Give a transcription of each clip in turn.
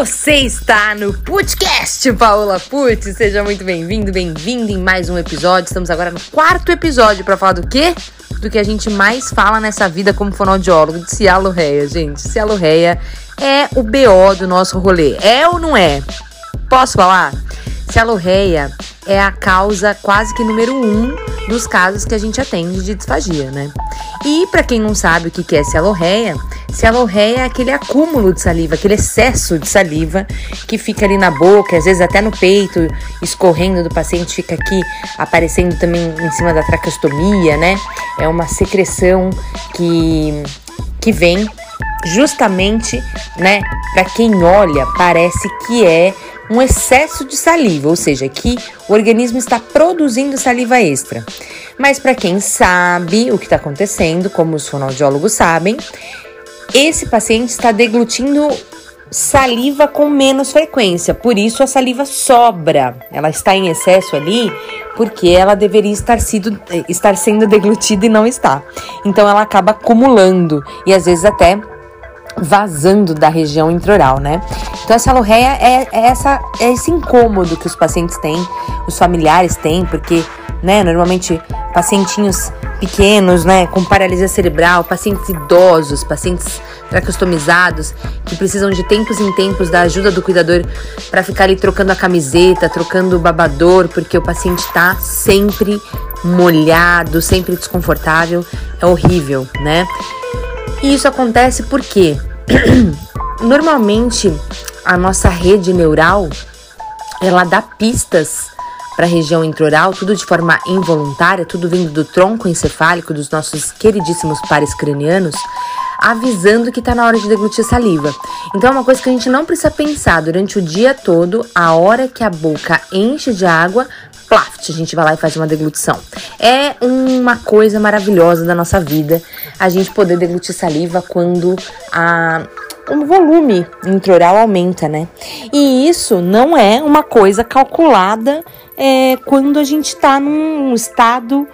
Você está no podcast Paola Putz. Seja muito bem-vindo, bem-vindo em mais um episódio. Estamos agora no quarto episódio para falar do quê? Do que a gente mais fala nessa vida como fonoaudiólogo, de cialorreia, gente. Cialorreia é o BO do nosso rolê. É ou não é? Posso falar? Cialorreia é a causa quase que número um dos casos que a gente atende de disfagia, né? E para quem não sabe o que é cialorreia, cialorreia é aquele acúmulo de saliva, aquele excesso de saliva que fica ali na boca, às vezes até no peito, escorrendo do paciente, fica aqui aparecendo também em cima da traqueostomia, né? É uma secreção que, que vem justamente, né, para quem olha, parece que é um excesso de saliva, ou seja, que o organismo está produzindo saliva extra. Mas para quem sabe o que está acontecendo, como os fonoaudiólogos sabem, esse paciente está deglutindo saliva com menos frequência, por isso a saliva sobra. Ela está em excesso ali porque ela deveria estar, sido, estar sendo deglutida e não está. Então ela acaba acumulando e às vezes até vazando da região intraoral, né? Então essa lorreia é, é, essa, é esse incômodo que os pacientes têm, os familiares têm, porque, né, normalmente pacientinhos pequenos, né, com paralisia cerebral, pacientes idosos, pacientes traqueostomizados, que precisam de tempos em tempos da ajuda do cuidador para ficar ali trocando a camiseta, trocando o babador, porque o paciente está sempre molhado, sempre desconfortável, é horrível, né? E isso acontece porque normalmente a nossa rede neural ela dá pistas para a região intraoral, tudo de forma involuntária, tudo vindo do tronco encefálico dos nossos queridíssimos pares cranianos, avisando que está na hora de deglutir saliva. Então é uma coisa que a gente não precisa pensar durante o dia todo, a hora que a boca enche de água, plaft, a gente vai lá e faz uma deglutição. É uma coisa maravilhosa da nossa vida a gente poder deglutir saliva quando a o volume intraoral aumenta, né? E isso não é uma coisa calculada é, quando a gente está num estado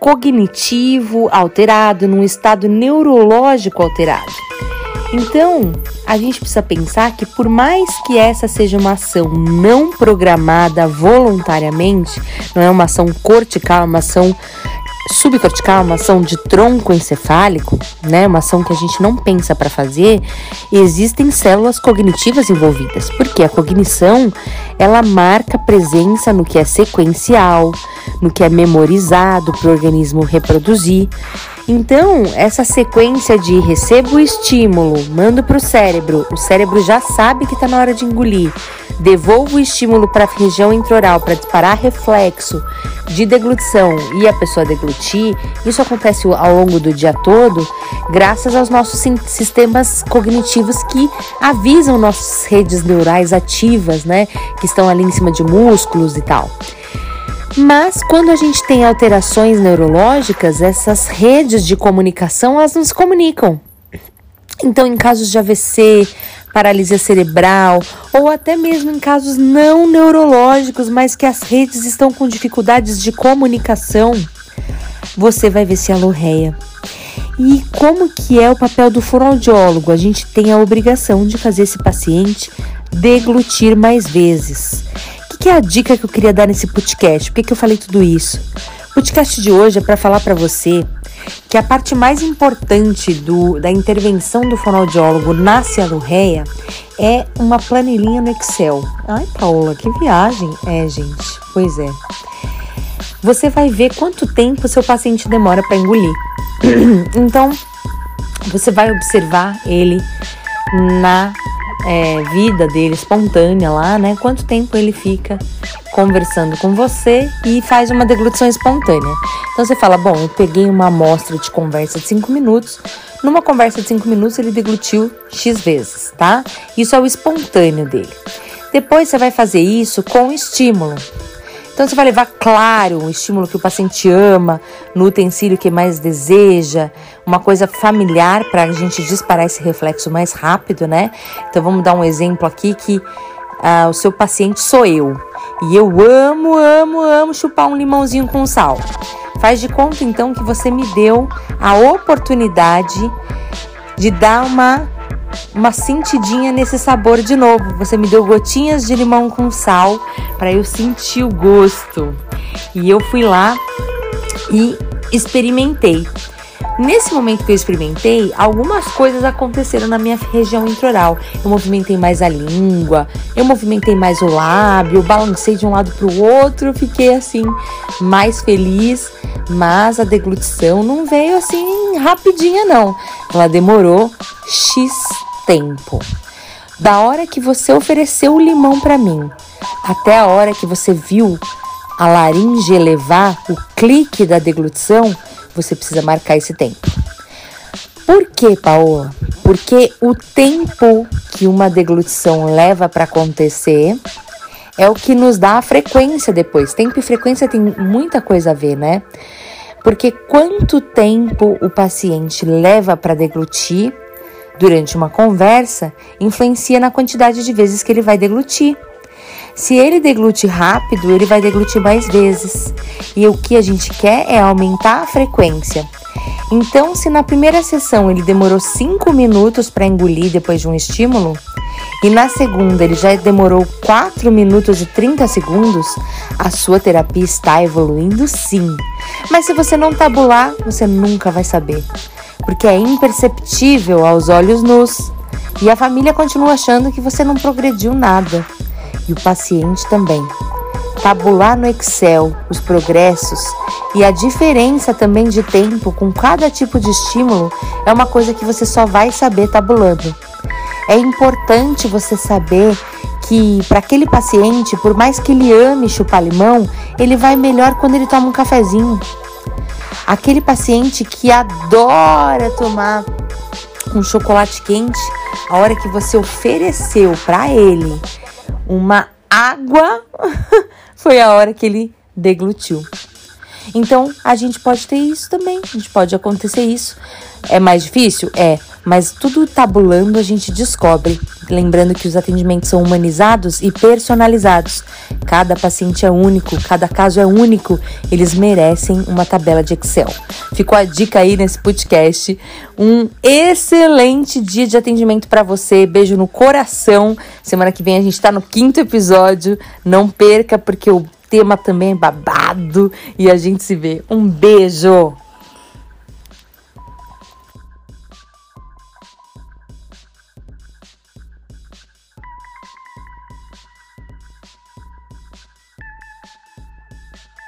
cognitivo alterado, num estado neurológico alterado. Então, a gente precisa pensar que por mais que essa seja uma ação não programada voluntariamente, não é uma ação cortical, uma ação subcortical, uma ação de tronco encefálico, né, uma ação que a gente não pensa para fazer, existem células cognitivas envolvidas, porque a cognição ela marca presença no que é sequencial, no que é memorizado para o organismo reproduzir. Então, essa sequência de recebo o estímulo, mando para o cérebro, o cérebro já sabe que está na hora de engolir, devolvo o estímulo para a região intraoral para disparar reflexo de deglutição e a pessoa deglutir, isso acontece ao longo do dia todo, graças aos nossos sistemas cognitivos que avisam nossas redes neurais ativas, né, que estão ali em cima de músculos e tal. Mas quando a gente tem alterações neurológicas, essas redes de comunicação elas não se comunicam. Então, em casos de AVC, paralisia cerebral ou até mesmo em casos não neurológicos, mas que as redes estão com dificuldades de comunicação, você vai ver se a lorreia. E como que é o papel do fonoaudiólogo? A gente tem a obrigação de fazer esse paciente deglutir mais vezes. Que é a dica que eu queria dar nesse podcast? Por que, que eu falei tudo isso? O podcast de hoje é para falar para você que a parte mais importante do, da intervenção do fonoaudiólogo na cialorreia é uma planilhinha no Excel. Ai, Paula, que viagem! É, gente, pois é. Você vai ver quanto tempo seu paciente demora para engolir. então, você vai observar ele na é, vida dele espontânea lá, né? Quanto tempo ele fica conversando com você e faz uma deglutição espontânea. Então você fala: Bom, eu peguei uma amostra de conversa de 5 minutos. Numa conversa de 5 minutos ele deglutiu X vezes, tá? Isso é o espontâneo dele. Depois você vai fazer isso com estímulo. Então você vai levar, claro, um estímulo que o paciente ama, no utensílio que mais deseja, uma coisa familiar para a gente disparar esse reflexo mais rápido, né? Então vamos dar um exemplo aqui que ah, o seu paciente sou eu. E eu amo, amo, amo chupar um limãozinho com sal. Faz de conta então que você me deu a oportunidade de dar uma uma sentidinha nesse sabor de novo. Você me deu gotinhas de limão com sal para eu sentir o gosto. E eu fui lá e experimentei. Nesse momento que eu experimentei, algumas coisas aconteceram na minha região introral. Eu movimentei mais a língua, eu movimentei mais o lábio, balancei de um lado para o outro, fiquei assim mais feliz, mas a deglutição não veio assim rapidinha não. Ela demorou X tempo. Da hora que você ofereceu o limão para mim até a hora que você viu a laringe elevar, o clique da deglutição, você precisa marcar esse tempo. Por que, Paola? Porque o tempo que uma deglutição leva para acontecer é o que nos dá a frequência depois. Tempo e frequência tem muita coisa a ver, né? Porque quanto tempo o paciente leva para deglutir durante uma conversa influencia na quantidade de vezes que ele vai deglutir. Se ele deglute rápido, ele vai deglutir mais vezes. E o que a gente quer é aumentar a frequência. Então, se na primeira sessão ele demorou 5 minutos para engolir depois de um estímulo, e na segunda ele já demorou 4 minutos e 30 segundos, a sua terapia está evoluindo sim. Mas se você não tabular, você nunca vai saber, porque é imperceptível aos olhos nus. E a família continua achando que você não progrediu nada e o paciente também. Tabular no Excel os progressos e a diferença também de tempo com cada tipo de estímulo é uma coisa que você só vai saber tabulando. É importante você saber que para aquele paciente, por mais que ele ame chupar limão, ele vai melhor quando ele toma um cafezinho. Aquele paciente que adora tomar um chocolate quente, a hora que você ofereceu para ele uma água, foi a hora que ele deglutiu. Então, a gente pode ter isso também, a gente pode acontecer isso. É mais difícil? É, mas tudo tabulando a gente descobre. Lembrando que os atendimentos são humanizados e personalizados. Cada paciente é único, cada caso é único. Eles merecem uma tabela de Excel. Ficou a dica aí nesse podcast. Um excelente dia de atendimento para você. Beijo no coração. Semana que vem a gente está no quinto episódio. Não perca, porque o tema também é babado. E a gente se vê. Um beijo!